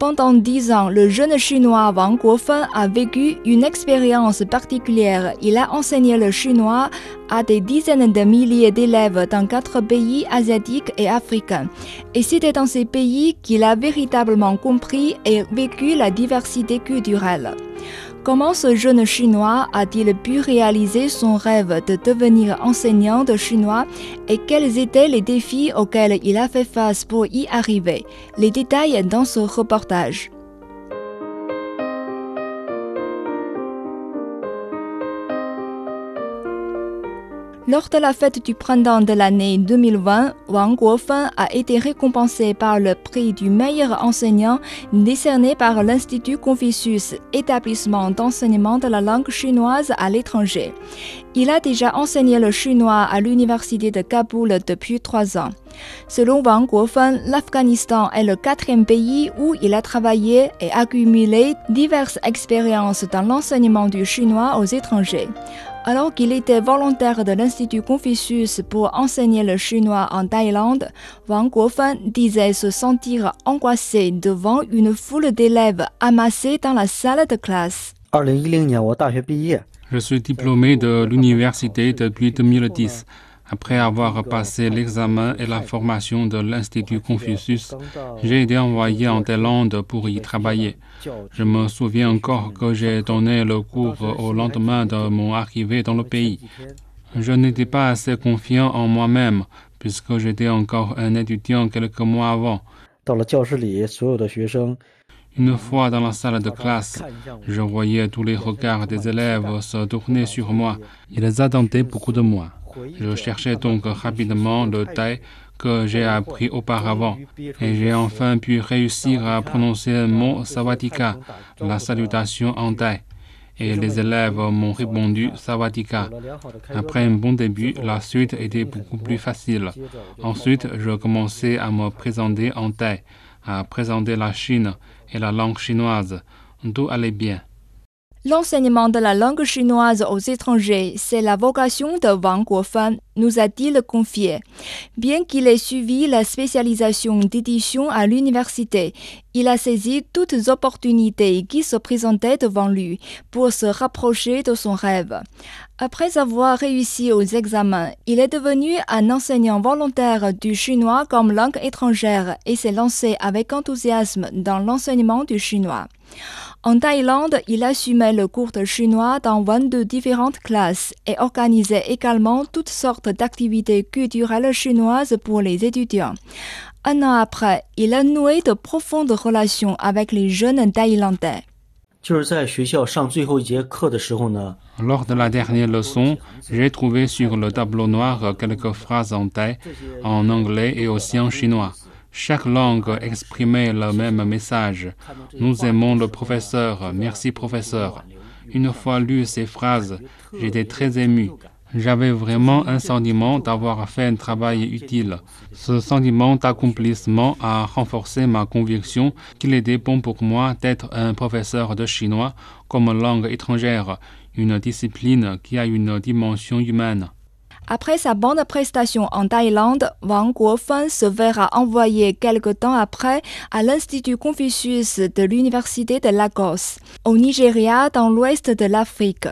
Pendant dix ans, le jeune chinois Wang Guofen a vécu une expérience particulière. Il a enseigné le chinois à des dizaines de milliers d'élèves dans quatre pays asiatiques et africains. Et c'était dans ces pays qu'il a véritablement compris et vécu la diversité culturelle. Comment ce jeune chinois a-t-il pu réaliser son rêve de devenir enseignant de chinois et quels étaient les défis auxquels il a fait face pour y arriver? Les détails dans ce reportage. Lors de la fête du printemps de l'année 2020, Wang Guofen a été récompensé par le prix du meilleur enseignant décerné par l'Institut Confucius, établissement d'enseignement de la langue chinoise à l'étranger. Il a déjà enseigné le chinois à l'université de Kaboul depuis trois ans. Selon Wang Guofen, l'Afghanistan est le quatrième pays où il a travaillé et accumulé diverses expériences dans l'enseignement du chinois aux étrangers. Alors qu'il était volontaire de l'Institut Confucius pour enseigner le chinois en Thaïlande, Wang Guofen disait se sentir angoissé devant une foule d'élèves amassés dans la salle de classe. Je suis diplômé de l'université depuis 2010. Après avoir passé l'examen et la formation de l'Institut Confucius, j'ai été envoyé en Thaïlande pour y travailler. Je me souviens encore que j'ai donné le cours au lendemain de mon arrivée dans le pays. Je n'étais pas assez confiant en moi-même puisque j'étais encore un étudiant quelques mois avant. Une fois dans la salle de classe, je voyais tous les regards des élèves se tourner sur moi. Ils attendaient beaucoup de moi. Je cherchais donc rapidement le thaï que j'ai appris auparavant et j'ai enfin pu réussir à prononcer le mot Savatika, la salutation en thaï. Et les élèves m'ont répondu Savatika. Après un bon début, la suite était beaucoup plus facile. Ensuite, je commençais à me présenter en thaï, à présenter la Chine et la langue chinoise. Tout allait bien. L'enseignement de la langue chinoise aux étrangers, c'est la vocation de Wang Guofen, nous a-t-il confié. Bien qu'il ait suivi la spécialisation d'édition à l'université, il a saisi toutes opportunités qui se présentaient devant lui pour se rapprocher de son rêve. Après avoir réussi aux examens, il est devenu un enseignant volontaire du chinois comme langue étrangère et s'est lancé avec enthousiasme dans l'enseignement du chinois. En Thaïlande, il assumait le cours de chinois dans 22 différentes classes et organisait également toutes sortes d'activités culturelles chinoises pour les étudiants. Un an après, il a noué de profondes relations avec les jeunes Thaïlandais. Lors de la dernière leçon, j'ai trouvé sur le tableau noir quelques phrases en thaï, en anglais et aussi en chinois. Chaque langue exprimait le même message. Nous aimons le professeur, merci professeur. Une fois lu ces phrases, j'étais très ému. J'avais vraiment un sentiment d'avoir fait un travail utile. Ce sentiment d'accomplissement a renforcé ma conviction qu'il était bon pour moi d'être un professeur de chinois comme langue étrangère, une discipline qui a une dimension humaine. Après sa bonne prestation en Thaïlande, Wang Guofen se verra envoyé quelque temps après à l'Institut Confucius de l'Université de Lagos, au Nigeria, dans l'ouest de l'Afrique.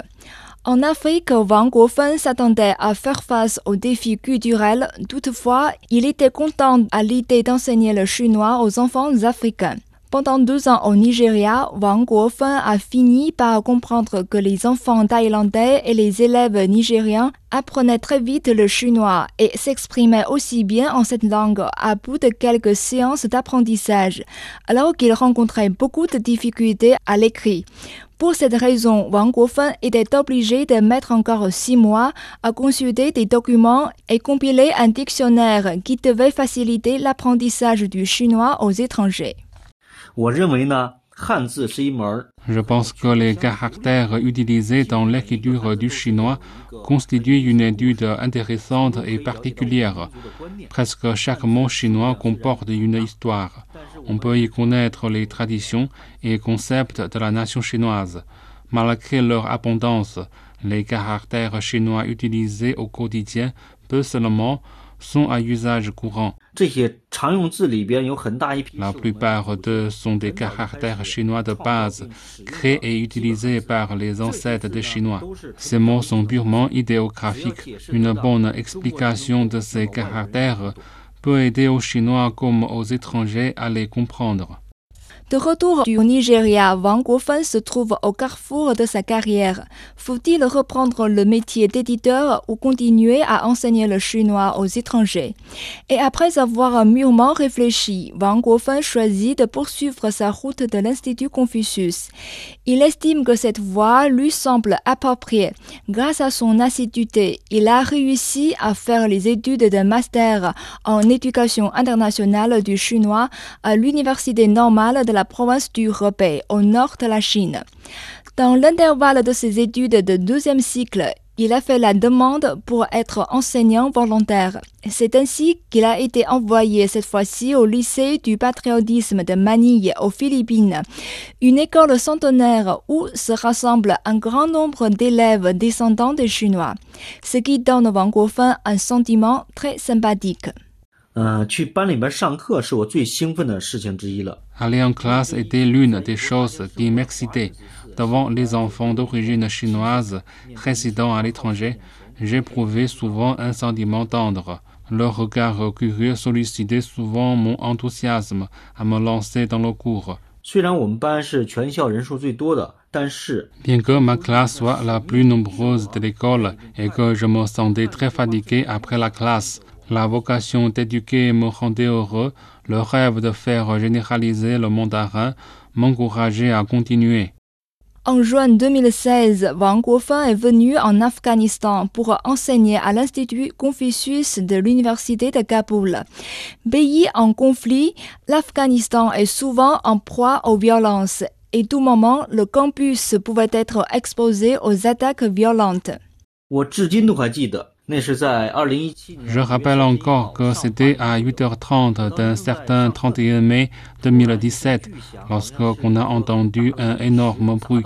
En Afrique, Wang Guofen s'attendait à faire face aux défis culturels. Toutefois, il était content à l'idée d'enseigner le chinois aux enfants africains. Pendant deux ans au Nigeria, Wang Guofen a fini par comprendre que les enfants thaïlandais et les élèves nigériens apprenaient très vite le chinois et s'exprimaient aussi bien en cette langue à bout de quelques séances d'apprentissage, alors qu'ils rencontraient beaucoup de difficultés à l'écrit. Pour cette raison, Wang Guofen était obligé de mettre encore six mois à consulter des documents et compiler un dictionnaire qui devait faciliter l'apprentissage du chinois aux étrangers. Je pense que les caractères utilisés dans l'écriture du chinois constituent une étude intéressante et particulière. Presque chaque mot chinois comporte une histoire. On peut y connaître les traditions et concepts de la nation chinoise. Malgré leur abondance, les caractères chinois utilisés au quotidien peuvent seulement sont à usage courant. La plupart d'eux sont des caractères chinois de base, créés et utilisés par les ancêtres des Chinois. Ces mots sont purement idéographiques. Une bonne explication de ces caractères peut aider aux Chinois comme aux étrangers à les comprendre. De retour au Nigeria, Wang Guofen se trouve au carrefour de sa carrière. Faut-il reprendre le métier d'éditeur ou continuer à enseigner le chinois aux étrangers? Et après avoir mûrement réfléchi, Wang Guofen choisit de poursuivre sa route de l'Institut Confucius. Il estime que cette voie lui semble appropriée. Grâce à son assiduité, il a réussi à faire les études de master en éducation internationale du chinois à l'Université normale de la province du Hebei, au nord de la Chine. Dans l'intervalle de ses études de deuxième cycle, il a fait la demande pour être enseignant volontaire. C'est ainsi qu'il a été envoyé cette fois-ci au lycée du patriotisme de Manille aux Philippines, une école centenaire où se rassemble un grand nombre d'élèves descendants des Chinois, ce qui donne Wang Guofeng un sentiment très sympathique. Aller en classe était l'une des choses qui m'excitait. Devant les enfants d'origine chinoise résidant à l'étranger, j'éprouvais souvent un sentiment tendre. Leur regard curieux sollicitait souvent mon enthousiasme à me lancer dans le cours. Bien que ma classe soit la plus nombreuse de l'école et que je me sentais très fatigué après la classe, la vocation d'éduquer me rendait heureux, le rêve de faire généraliser le mandarin m'encourageait à continuer. En juin 2016, Wang Guofeng est venu en Afghanistan pour enseigner à l'Institut Confucius de l'Université de Kaboul. Pays en conflit, l'Afghanistan est souvent en proie aux violences et tout moment, le campus pouvait être exposé aux attaques violentes. Je rappelle encore que c'était à 8h30 d'un certain 31 mai 2017 lorsque on a entendu un énorme bruit.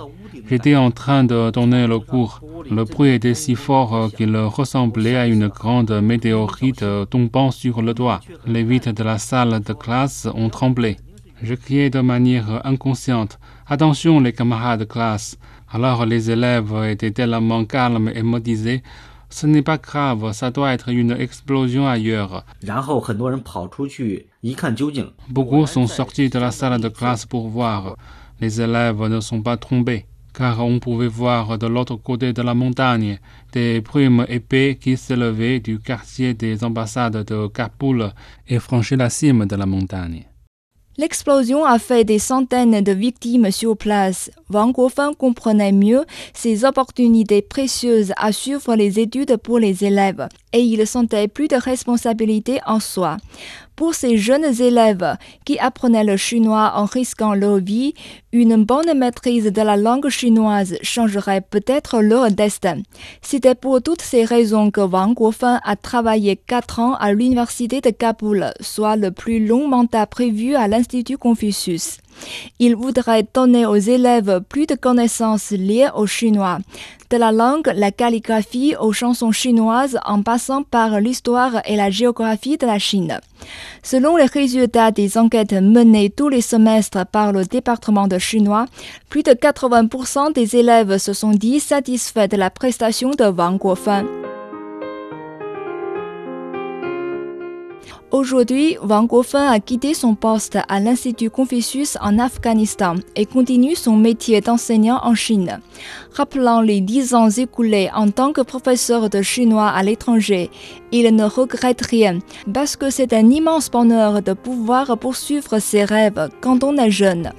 J'étais en train de donner le cours. Le bruit était si fort qu'il ressemblait à une grande météorite tombant sur le doigt. Les vitres de la salle de classe ont tremblé. Je criais de manière inconsciente Attention les camarades de classe. Alors les élèves étaient tellement calmes et me ce n'est pas grave, ça doit être une explosion ailleurs. Beaucoup sont sortis de la salle de classe pour voir. Les élèves ne sont pas trompés, car on pouvait voir de l'autre côté de la montagne des brumes épais qui s'élevaient du quartier des ambassades de Kaboul et franchir la cime de la montagne. L'explosion a fait des centaines de victimes sur place. Wang Guofeng comprenait mieux ces opportunités précieuses à suivre les études pour les élèves et il sentait plus de responsabilité en soi. Pour ces jeunes élèves qui apprenaient le chinois en risquant leur vie, une bonne maîtrise de la langue chinoise changerait peut-être leur destin. C'était pour toutes ces raisons que Wang Guofeng a travaillé quatre ans à l'université de Kaboul, soit le plus long mandat prévu à l'Institut Confucius. Il voudrait donner aux élèves plus de connaissances liées au chinois, de la langue, la calligraphie aux chansons chinoises en passant par l'histoire et la géographie de la Chine. Selon les résultats des enquêtes menées tous les semestres par le département de chinois, plus de 80% des élèves se sont dit satisfaits de la prestation de Wang Guofeng. Aujourd'hui, Wang Guofeng a quitté son poste à l'Institut Confucius en Afghanistan et continue son métier d'enseignant en Chine. Rappelant les dix ans écoulés en tant que professeur de chinois à l'étranger, il ne regrette rien parce que c'est un immense bonheur de pouvoir poursuivre ses rêves quand on est jeune.